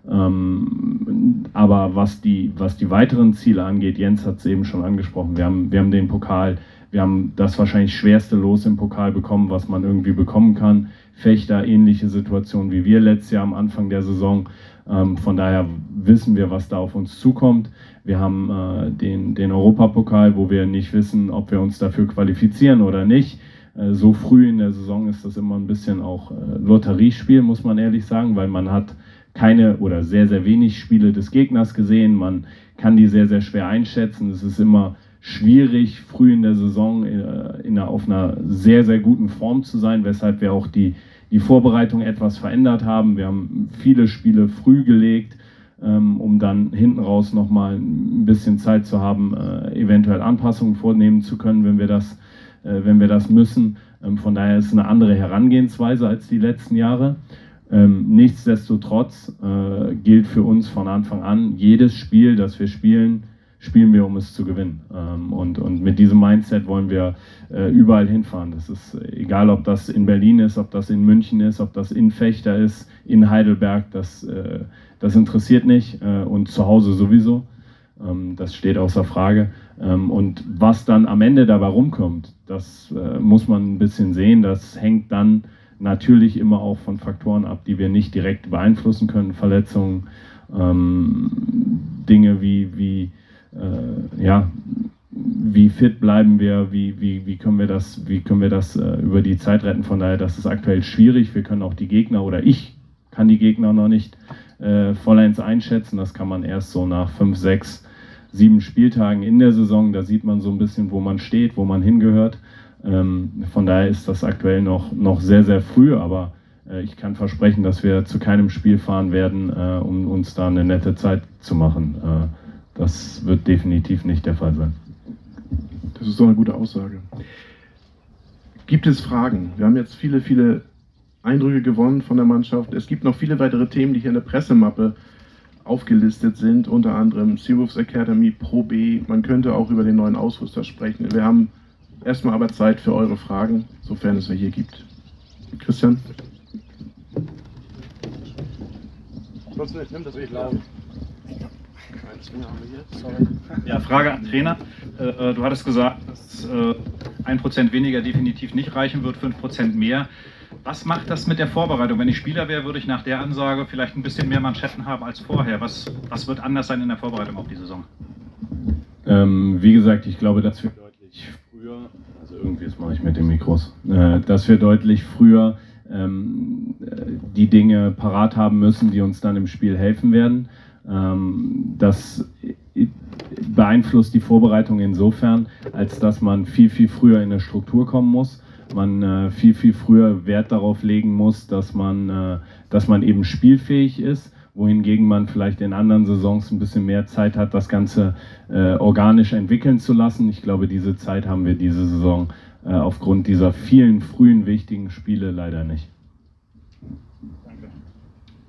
Ähm, aber was die, was die weiteren Ziele angeht, Jens hat es eben schon angesprochen, wir haben, wir haben den Pokal, wir haben das wahrscheinlich schwerste Los im Pokal bekommen, was man irgendwie bekommen kann. Fechter, ähnliche Situation wie wir letztes Jahr am Anfang der Saison. Ähm, von daher wissen wir, was da auf uns zukommt. Wir haben äh, den, den Europapokal, wo wir nicht wissen, ob wir uns dafür qualifizieren oder nicht. Äh, so früh in der Saison ist das immer ein bisschen auch äh, Lotteriespiel, muss man ehrlich sagen, weil man hat keine oder sehr, sehr wenig Spiele des Gegners gesehen. Man kann die sehr, sehr schwer einschätzen. Es ist immer schwierig, früh in der Saison äh, in einer, auf einer sehr, sehr guten Form zu sein, weshalb wir auch die, die Vorbereitung etwas verändert haben. Wir haben viele Spiele früh gelegt, ähm, um dann hinten raus nochmal ein bisschen Zeit zu haben, eventuell Anpassungen vornehmen zu können, wenn wir das äh, wenn wir das müssen. Ähm, von daher ist es eine andere Herangehensweise als die letzten Jahre. Ähm, nichtsdestotrotz äh, gilt für uns von Anfang an, jedes Spiel, das wir spielen, spielen wir, um es zu gewinnen. Ähm, und, und mit diesem Mindset wollen wir äh, überall hinfahren. Das ist egal, ob das in Berlin ist, ob das in München ist, ob das in Fechter ist, in Heidelberg, das, das interessiert nicht und zu Hause sowieso. Das steht außer Frage. Ähm, und was dann am Ende dabei rumkommt, das äh, muss man ein bisschen sehen. Das hängt dann natürlich immer auch von Faktoren ab, die wir nicht direkt beeinflussen können. Verletzungen, ähm, Dinge wie, wie äh, ja, wie fit bleiben wir, wie, wie, wie können wir das, wie können wir das äh, über die Zeit retten. Von daher, das ist aktuell schwierig. Wir können auch die Gegner oder ich kann die Gegner noch nicht äh, vollends einschätzen. Das kann man erst so nach fünf, sechs sieben Spieltagen in der Saison. Da sieht man so ein bisschen, wo man steht, wo man hingehört. Ähm, von daher ist das aktuell noch, noch sehr, sehr früh, aber äh, ich kann versprechen, dass wir zu keinem Spiel fahren werden, äh, um uns da eine nette Zeit zu machen. Äh, das wird definitiv nicht der Fall sein. Das ist so eine gute Aussage. Gibt es Fragen? Wir haben jetzt viele, viele Eindrücke gewonnen von der Mannschaft. Es gibt noch viele weitere Themen, die hier in der Pressemappe aufgelistet sind, unter anderem Seawolves Academy Pro B. Man könnte auch über den neuen Ausrüster sprechen. Wir haben erstmal aber Zeit für eure Fragen, sofern es welche gibt. Christian? Sonst nicht, nimm das nicht laut. Ja, Frage an Trainer. Äh, du hattest gesagt, dass äh, ein Prozent weniger definitiv nicht reichen wird, fünf Prozent mehr. Was macht das mit der Vorbereitung? Wenn ich Spieler wäre, würde ich nach der Ansage vielleicht ein bisschen mehr Manschetten haben als vorher. Was, was wird anders sein in der Vorbereitung auf die Saison? Ähm, wie gesagt, ich glaube, dass wir deutlich früher, also irgendwie das mache ich mit den Mikros, äh, dass wir deutlich früher ähm, die Dinge parat haben müssen, die uns dann im Spiel helfen werden. Ähm, das beeinflusst die Vorbereitung insofern, als dass man viel, viel früher in eine Struktur kommen muss. Man äh, viel, viel früher Wert darauf legen muss, dass man, äh, dass man eben spielfähig ist, wohingegen man vielleicht in anderen Saisons ein bisschen mehr Zeit hat, das Ganze äh, organisch entwickeln zu lassen. Ich glaube, diese Zeit haben wir diese Saison äh, aufgrund dieser vielen frühen wichtigen Spiele leider nicht. Danke.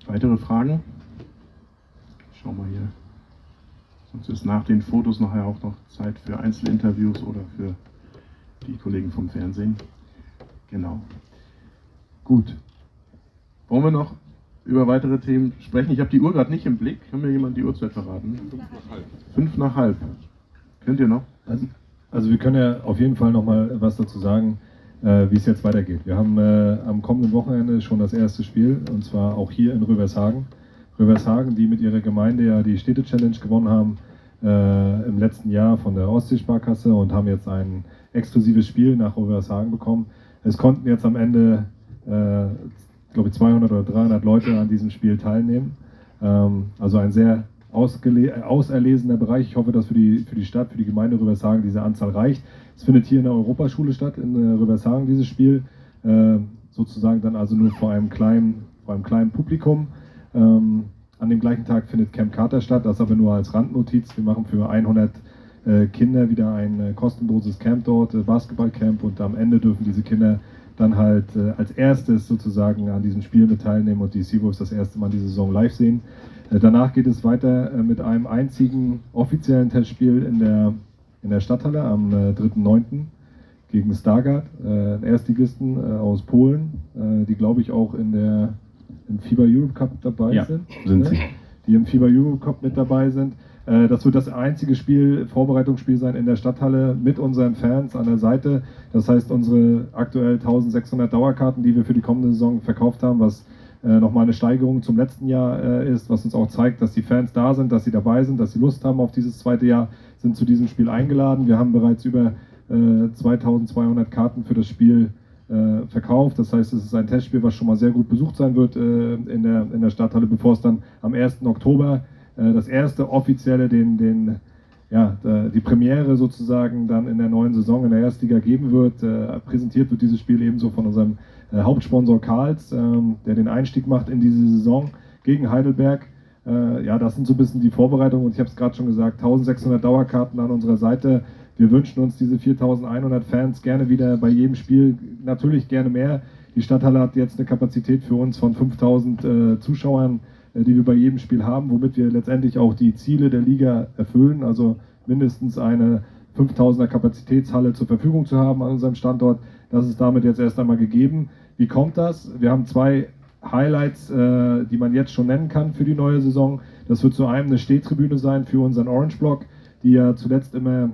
Weitere Fragen? Schau mal hier. Sonst ist nach den Fotos nachher auch noch Zeit für Einzelinterviews oder für die Kollegen vom Fernsehen. Genau. Gut. Wollen wir noch über weitere Themen sprechen? Ich habe die Uhr gerade nicht im Blick. Kann mir jemand die Uhrzeit verraten? Fünf nach halb. Fünf nach halb. Könnt ihr noch? Also, also wir können ja auf jeden Fall noch mal was dazu sagen, äh, wie es jetzt weitergeht. Wir haben äh, am kommenden Wochenende schon das erste Spiel und zwar auch hier in Rövershagen. Rövershagen, die mit ihrer Gemeinde ja die Städte-Challenge gewonnen haben äh, im letzten Jahr von der Ostseesparkasse und haben jetzt ein exklusives Spiel nach Rövershagen bekommen. Es konnten jetzt am Ende, äh, glaube ich, 200 oder 300 Leute an diesem Spiel teilnehmen. Ähm, also ein sehr auserlesener Bereich. Ich hoffe, dass für die, für die Stadt, für die Gemeinde Rövershagen diese Anzahl reicht. Es findet hier in der Europaschule statt, in äh, Rövershagen dieses Spiel. Äh, sozusagen dann also nur vor einem kleinen, vor einem kleinen Publikum. Ähm, an dem gleichen Tag findet Camp Carter statt, das aber nur als Randnotiz. Wir machen für 100 äh, Kinder wieder ein äh, kostenloses Camp dort, äh, Basketballcamp und am Ende dürfen diese Kinder dann halt äh, als erstes sozusagen an diesem Spiel mit teilnehmen und die Seawolves das erste Mal diese Saison live sehen. Äh, danach geht es weiter äh, mit einem einzigen offiziellen Testspiel in der, in der Stadthalle am 3.9. gegen Stargard, einen Erstligisten aus Polen, die glaube ich auch in der im FIBA Europe Cup dabei ja, sind. sind ne? Die im FIBA Europe Cup mit dabei sind. Äh, das wird das einzige Spiel, Vorbereitungsspiel sein in der Stadthalle mit unseren Fans an der Seite. Das heißt, unsere aktuell 1600 Dauerkarten, die wir für die kommende Saison verkauft haben, was äh, nochmal eine Steigerung zum letzten Jahr äh, ist, was uns auch zeigt, dass die Fans da sind, dass sie dabei sind, dass sie Lust haben auf dieses zweite Jahr, sind zu diesem Spiel eingeladen. Wir haben bereits über 2200 Karten für das Spiel verkauft. Das heißt, es ist ein Testspiel, was schon mal sehr gut besucht sein wird in, der, Stadthalle, bevor es dann am 1. Oktober das erste offizielle, den, den, ja, die Premiere sozusagen dann in der neuen Saison in der Erstliga geben wird. Äh, präsentiert wird dieses Spiel ebenso von unserem äh, Hauptsponsor Karls, ähm, der den Einstieg macht in diese Saison gegen Heidelberg. Äh, ja, das sind so ein bisschen die Vorbereitungen und ich habe es gerade schon gesagt, 1600 Dauerkarten an unserer Seite wir wünschen uns diese 4100 Fans gerne wieder bei jedem Spiel, natürlich gerne mehr. Die Stadthalle hat jetzt eine Kapazität für uns von 5000 äh, Zuschauern, äh, die wir bei jedem Spiel haben, womit wir letztendlich auch die Ziele der Liga erfüllen, also mindestens eine 5000er Kapazitätshalle zur Verfügung zu haben an unserem Standort. Das ist damit jetzt erst einmal gegeben. Wie kommt das? Wir haben zwei Highlights, äh, die man jetzt schon nennen kann für die neue Saison. Das wird zu einem eine Stehtribüne sein für unseren Orange Block, die ja zuletzt immer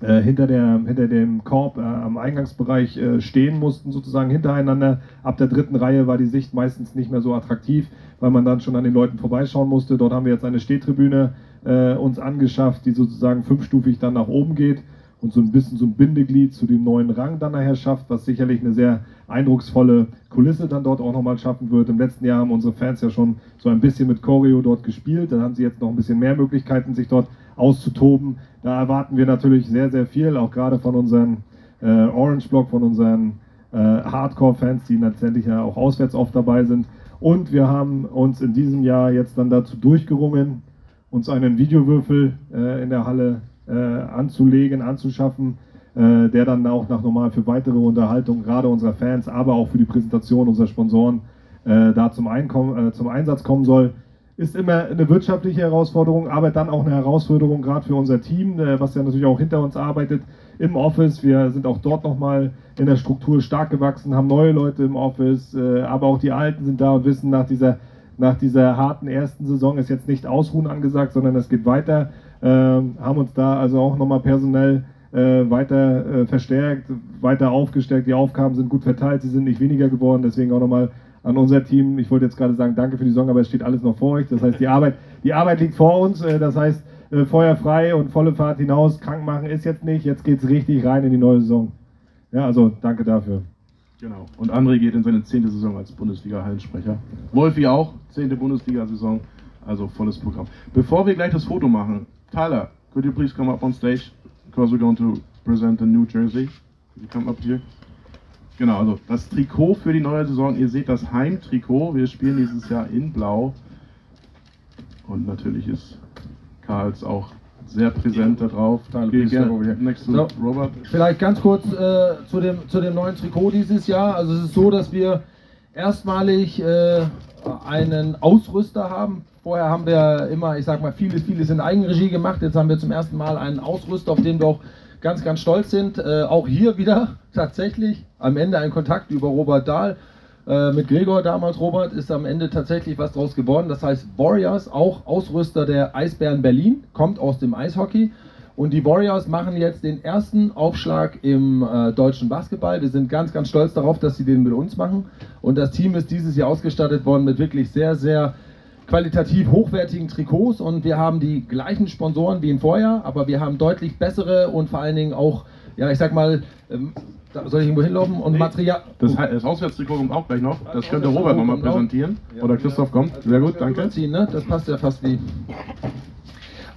äh, hinter, der, hinter dem Korb äh, am Eingangsbereich äh, stehen mussten, sozusagen hintereinander. Ab der dritten Reihe war die Sicht meistens nicht mehr so attraktiv, weil man dann schon an den Leuten vorbeischauen musste. Dort haben wir jetzt eine Stehtribüne äh, uns angeschafft, die sozusagen fünfstufig dann nach oben geht und so ein bisschen so ein Bindeglied zu dem neuen Rang dann nachher schafft, was sicherlich eine sehr eindrucksvolle Kulisse dann dort auch nochmal schaffen wird. Im letzten Jahr haben unsere Fans ja schon so ein bisschen mit Choreo dort gespielt. Da haben sie jetzt noch ein bisschen mehr Möglichkeiten, sich dort auszutoben. Da erwarten wir natürlich sehr, sehr viel, auch gerade von unserem äh, Orange Block, von unseren äh, Hardcore-Fans, die letztendlich ja auch auswärts oft dabei sind. Und wir haben uns in diesem Jahr jetzt dann dazu durchgerungen, uns einen Videowürfel äh, in der Halle äh, anzulegen, anzuschaffen, äh, der dann auch nach normal für weitere Unterhaltung, gerade unserer Fans, aber auch für die Präsentation unserer Sponsoren, äh, da zum, Einkommen, zum Einsatz kommen soll. Ist immer eine wirtschaftliche Herausforderung, aber dann auch eine Herausforderung gerade für unser Team, äh, was ja natürlich auch hinter uns arbeitet im Office. Wir sind auch dort nochmal in der Struktur stark gewachsen, haben neue Leute im Office, äh, aber auch die Alten sind da und wissen nach dieser nach dieser harten ersten Saison ist jetzt nicht Ausruhen angesagt, sondern es geht weiter. Ähm, haben uns da also auch nochmal personell äh, weiter verstärkt, weiter aufgestellt. Die Aufgaben sind gut verteilt, sie sind nicht weniger geworden. Deswegen auch nochmal an unser Team. Ich wollte jetzt gerade sagen, danke für die Saison, aber es steht alles noch vor euch. Das heißt, die Arbeit, die Arbeit liegt vor uns. Äh, das heißt, äh, Feuer frei und volle Fahrt hinaus. Krank machen ist jetzt nicht. Jetzt geht es richtig rein in die neue Saison. Ja, also danke dafür. Genau. Und André geht in seine zehnte Saison als Bundesliga-Hallensprecher. Wolfi auch, zehnte Bundesliga-Saison. Also volles Programm. Bevor wir gleich das Foto machen, Tyler, could you please come up on stage? Because we're going to present the New Jersey. Could you come up here? Genau, also das Trikot für die neue Saison. Ihr seht das Heimtrikot. Wir spielen dieses Jahr in Blau. Und natürlich ist Karls auch sehr präsent da drauf. Tyler, Geh please gerne step over here. next to So. Robert. Vielleicht ganz kurz äh, zu, dem, zu dem neuen Trikot dieses Jahr. Also es ist so, dass wir erstmalig äh, einen Ausrüster haben. Vorher haben wir immer, ich sag mal, vieles, vieles in Eigenregie gemacht. Jetzt haben wir zum ersten Mal einen Ausrüster, auf den wir auch ganz, ganz stolz sind. Äh, auch hier wieder tatsächlich am Ende ein Kontakt über Robert Dahl. Äh, mit Gregor damals, Robert, ist am Ende tatsächlich was draus geworden. Das heißt, Warriors, auch Ausrüster der Eisbären Berlin, kommt aus dem Eishockey. Und die Warriors machen jetzt den ersten Aufschlag im äh, deutschen Basketball. Wir sind ganz, ganz stolz darauf, dass sie den mit uns machen. Und das Team ist dieses Jahr ausgestattet worden mit wirklich sehr, sehr qualitativ hochwertigen Trikots. Und wir haben die gleichen Sponsoren wie im Vorjahr, aber wir haben deutlich bessere und vor allen Dingen auch, ja, ich sag mal, ähm, da soll ich irgendwo hinlaufen und Nee, Material. Das, das Auswärtstrikot kommt auch gleich noch. Das könnte Robert nochmal präsentieren. Oder Christoph kommt. Sehr gut, danke. Ne? Das passt ja fast wie.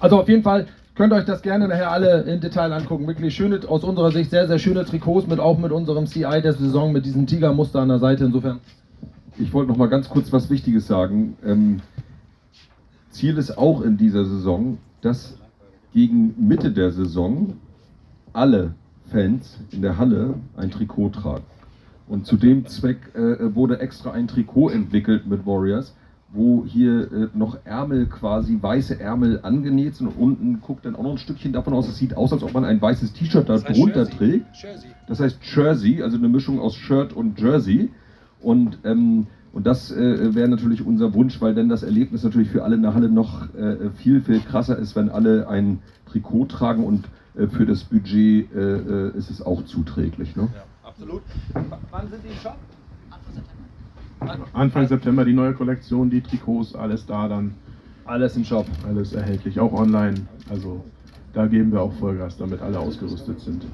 Also auf jeden Fall könnt ihr euch das gerne nachher alle in Detail angucken. Wirklich schöne, aus unserer Sicht sehr, sehr schöne Trikots mit auch mit unserem CI der Saison mit diesem Tigermuster an der Seite. Insofern. Ich wollte noch mal ganz kurz was Wichtiges sagen. Ähm, Ziel ist auch in dieser Saison, dass gegen Mitte der Saison alle Fans in der Halle ein Trikot tragen. Und zu dem Zweck äh, wurde extra ein Trikot entwickelt mit Warriors, wo hier äh, noch Ärmel quasi, weiße Ärmel angenäht sind und unten guckt dann auch noch ein Stückchen davon aus. Es sieht aus, als ob man ein weißes T-Shirt da drunter trägt. Das heißt Jersey, also eine Mischung aus Shirt und Jersey. Und, ähm, und das äh, wäre natürlich unser Wunsch, weil dann das Erlebnis natürlich für alle in der Halle noch äh, viel, viel krasser ist, wenn alle ein Trikot tragen und äh, für das Budget äh, äh, ist es auch zuträglich. Ne? Absolut. Wann sind die im Shop? Anfang September die neue Kollektion, die Trikots, alles da dann. Alles im Shop. Alles erhältlich, auch online. Also da geben wir auch Vollgas, damit alle ausgerüstet sind.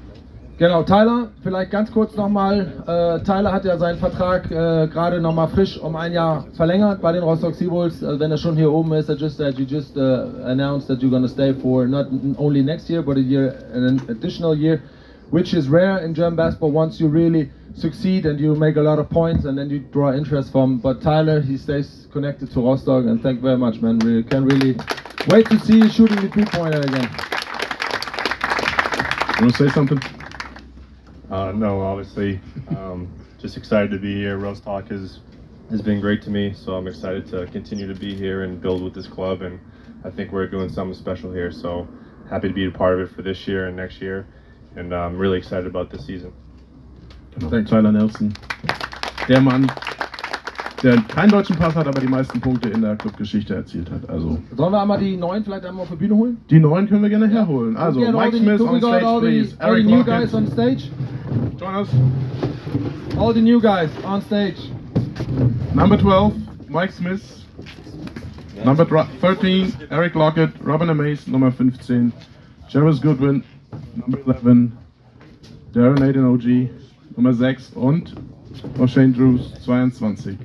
Genau, Tyler, vielleicht ganz kurz nochmal. Äh, Tyler hat ja seinen Vertrag äh, gerade nochmal frisch um ein Jahr verlängert bei den Rostock Seawolves. Also wenn er schon hier oben ist, just that you just uh, announced that you're gonna stay for not only next year, but a year, an additional year, which is rare in German basketball once you really succeed and you make a lot of points and then you draw interest from. But Tyler, he stays connected to Rostock and thank you very much, man. We can really wait to see you shooting the three-pointer again. You want to say something? Uh, no, obviously, um, just excited to be here. Rostock has has been great to me, so I'm excited to continue to be here and build with this club. And I think we're doing something special here. So happy to be a part of it for this year and next year, and I'm really excited about this season. Genau. Tyler Nelson. Der Mann, der keinen deutschen Pass hat, aber die meisten Punkte in der Clubgeschichte erzielt hat. Also Sollen wir einmal die neuen vielleicht einmal auf die Bühne holen? die neuen können wir gerne herholen. Also all Mike the- Smith on stage, all the- please. all the Eric new Lockett. guys on stage. Join us. All the new guys on stage. Number 12, Mike Smith. Number dra- 13, Eric Lockett. Robin Amaze, Nummer 15. Jarvis Goodwin, Number 11. Darren Aiden OG, Nummer 6. Und O'Shane Drews, 22.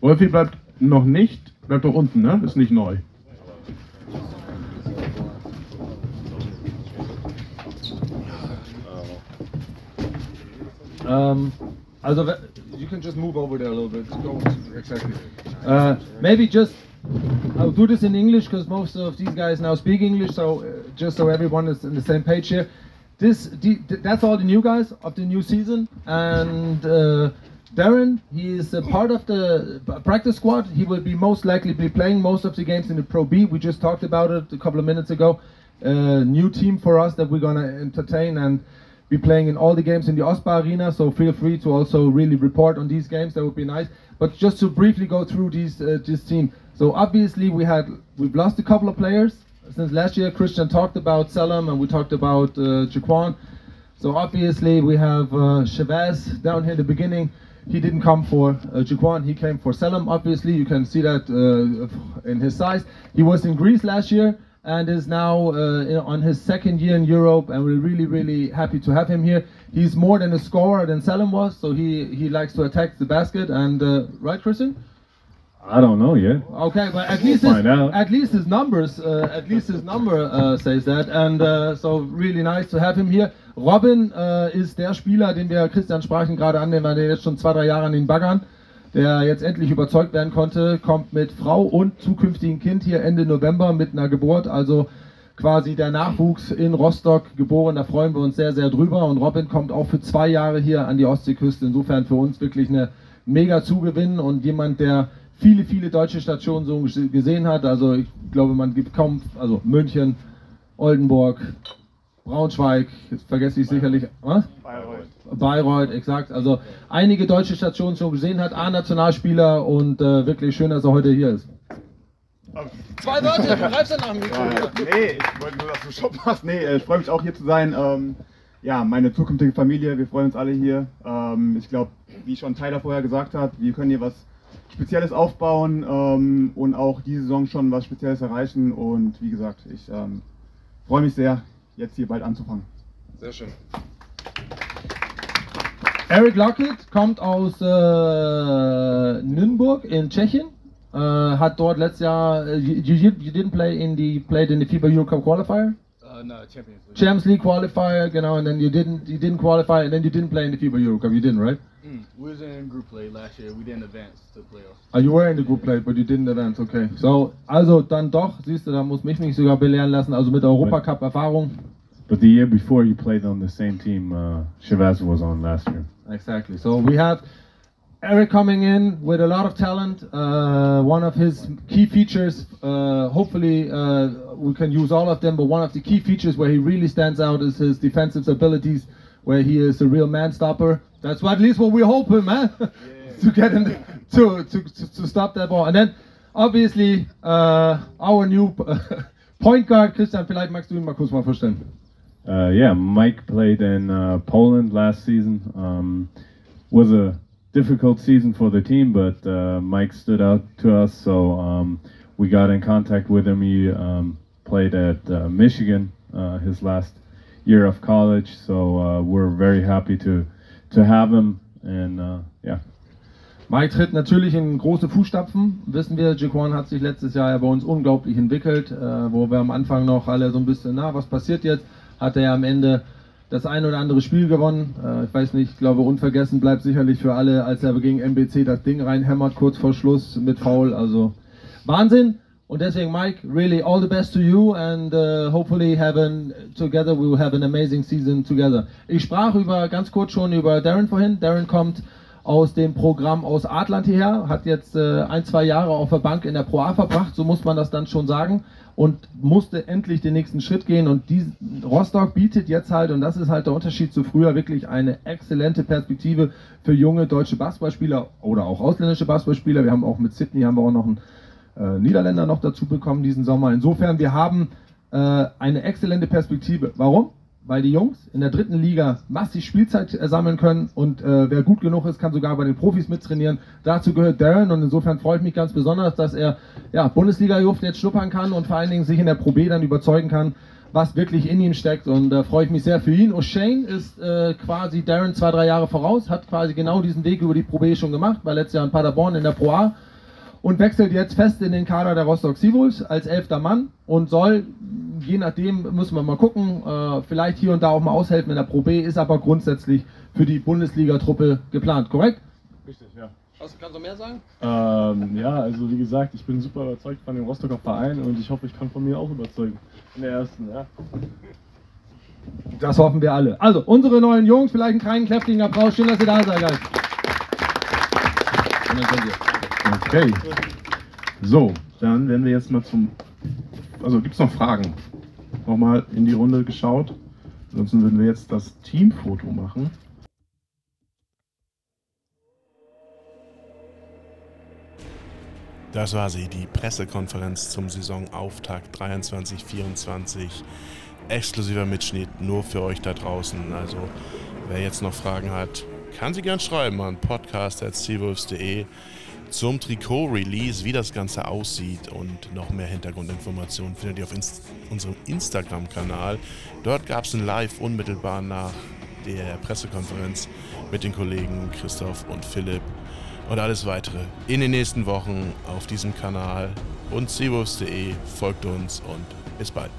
Wolfi bleibt noch nicht, bleibt doch unten, ne? Ist nicht neu. Um, also, you can just move over there a little bit. Go exactly. Uh, maybe just I'll do this in English because most of these guys now speak English. So uh, just so everyone is on the same page here. This the, that's all the new guys of the new season, and uh, Darren he is a part of the practice squad. He will be most likely be playing most of the games in the Pro B. We just talked about it a couple of minutes ago. Uh, new team for us that we're gonna entertain and be playing in all the games in the OSPA arena. So feel free to also really report on these games. That would be nice. But just to briefly go through these uh, this team. So obviously we had we've lost a couple of players since last year. Christian talked about Selam and we talked about uh, Jaquan. So obviously we have uh, Chavez down here in the beginning. He didn't come for uh, Jaquan, he came for Selam. Obviously, you can see that uh, in his size. He was in Greece last year and is now uh, on his second year in Europe, and we're really, really happy to have him here. He's more than a scorer than Selam was, so he, he likes to attack the basket. And uh, right, Christian? I don't know yet. Okay, but at least We'll his, at least his numbers, uh, at least his number uh, says that, and uh, so really nice to have him here. Robin äh, ist der Spieler, den wir Christian sprachen gerade an, den wir jetzt schon zwei drei Jahre an den Baggern, der jetzt endlich überzeugt werden konnte, kommt mit Frau und zukünftigen Kind hier Ende November mit einer Geburt, also quasi der Nachwuchs in Rostock geboren. Da freuen wir uns sehr, sehr drüber. Und Robin kommt auch für zwei Jahre hier an die Ostseeküste. Insofern für uns wirklich eine mega Zugewinn und jemand, der viele, viele deutsche Stationen so gese- gesehen hat. Also ich glaube, man gibt kaum, also München, Oldenburg, Braunschweig, jetzt vergesse ich sicherlich, was? Bayreuth, exakt. Also einige deutsche Stationen schon gesehen hat, A-Nationalspieler und äh, wirklich schön, dass er heute hier ist. Zwei Wörter, du greifst dann nach dem Mikro. Ja, nee, ich wollte nur, dass du Stopp machst. Nee, äh, ich freue mich auch hier zu sein. Ähm, ja, meine zukünftige Familie, wir freuen uns alle hier. Ähm, ich glaube, wie schon Tyler vorher gesagt hat, wir können hier was Spezielles aufbauen ähm, und auch diese Saison schon was Spezielles erreichen. Und wie gesagt, ich ähm, freue mich sehr, jetzt hier bald anzufangen. Sehr schön. Eric Lockett kommt aus äh, Nürnberg in Tschechien. Äh, hat dort letztes Jahr, äh, you, you, you didn't play in the, played in the FIBA Euro Cup qualifier? Uh, Champions League. Champions League qualifier, genau, and then you didn't, you didn't qualify, and then you didn't play in the FIBA Euro Cup, you didn't, right? Mm. We was in group play last year. We didn't advance to playoffs. Ah, you were in the group play, but you didn't advance, okay. So, also dann doch, siehst du, da muss mich mich sogar belehren lassen, also mit Europacup Erfahrung. But the year before, you played on the same team uh, Chavez was on last year. Exactly. So we have Eric coming in with a lot of talent. Uh, one of his key features, uh, hopefully uh, we can use all of them, but one of the key features where he really stands out is his defensive abilities, where he is a real man stopper. That's what, at least what we're hoping, man, to get him to, to, to, to stop that ball. And then obviously uh, our new point guard, Christian, vielleicht magst du ihn mal kurz mal vorstellen. Yeah, Mike played in uh, Poland last season. Um, was a difficult season for the team, but uh, Mike stood out to us, so um, we got in contact with him. He um, played at uh, Michigan uh, his last year of college, so uh, we're very happy to to have him. And uh, yeah. Mike tritt natürlich in große Fußstapfen. Wissen wir, Jaquan hat sich letztes Jahr ja bei uns unglaublich entwickelt, äh, wo wir am Anfang noch alle so ein bisschen, na, was passiert jetzt? Hat er ja am Ende das ein oder andere Spiel gewonnen. Äh, ich weiß nicht, ich glaube, unvergessen bleibt sicherlich für alle, als er gegen MBC das Ding reinhämmert, kurz vor Schluss mit Foul. Also Wahnsinn. Und deswegen, Mike, really all the best to you and uh, hopefully have an, together we will have an amazing season together. Ich sprach über ganz kurz schon über Darren vorhin. Darren kommt aus dem Programm aus Adland hierher, hat jetzt äh, ein, zwei Jahre auf der Bank in der Pro A verbracht, so muss man das dann schon sagen, und musste endlich den nächsten Schritt gehen. Und die, Rostock bietet jetzt halt, und das ist halt der Unterschied zu früher, wirklich eine exzellente Perspektive für junge deutsche Basketballspieler oder auch ausländische Basketballspieler. Wir haben auch mit Sydney haben wir auch noch einen äh, Niederländer noch dazu bekommen diesen Sommer. Insofern, wir haben äh, eine exzellente Perspektive. Warum? Weil die Jungs in der dritten Liga massig Spielzeit äh, sammeln können und äh, wer gut genug ist, kann sogar bei den Profis mittrainieren. Dazu gehört Darren und insofern freue ich mich ganz besonders, dass er ja, Bundesliga-Luft jetzt schnuppern kann und vor allen Dingen sich in der Pro B dann überzeugen kann, was wirklich in ihm steckt und da freue ich mich sehr für ihn. O'Shane ist äh, quasi Darren zwei, drei Jahre voraus, hat quasi genau diesen Weg über die Pro B schon gemacht, war letztes Jahr in Paderborn in der Pro A und wechselt jetzt fest in den Kader der Rostock Seawolves als elfter Mann und soll, je nachdem müssen wir mal gucken, äh, vielleicht hier und da auch mal aushelfen in der Pro B, ist aber grundsätzlich für die Bundesliga-Truppe geplant, korrekt? Richtig, ja. Was, kannst du mehr sagen? Ähm, ja, also wie gesagt, ich bin super überzeugt von dem Rostocker Verein und ich hoffe, ich kann von mir auch überzeugen. In der ersten, ja. Das hoffen wir alle. Also, unsere neuen Jungs, vielleicht einen kleinen kräftigen Applaus. Schön, dass ihr da seid, guys. Und dann könnt ihr. Okay. So, dann werden wir jetzt mal zum. Also gibt es noch Fragen? Nochmal in die Runde geschaut. Ansonsten würden wir jetzt das Teamfoto machen. Das war sie, die Pressekonferenz zum Saisonauftakt 23-24. Exklusiver Mitschnitt nur für euch da draußen. Also, wer jetzt noch Fragen hat, kann sie gern schreiben an podcast.seawolves.de zum Trikot-Release, wie das Ganze aussieht und noch mehr Hintergrundinformationen findet ihr auf Inst unserem Instagram-Kanal. Dort gab es ein Live unmittelbar nach der Pressekonferenz mit den Kollegen Christoph und Philipp und alles weitere in den nächsten Wochen auf diesem Kanal und seawolves.de folgt uns und bis bald.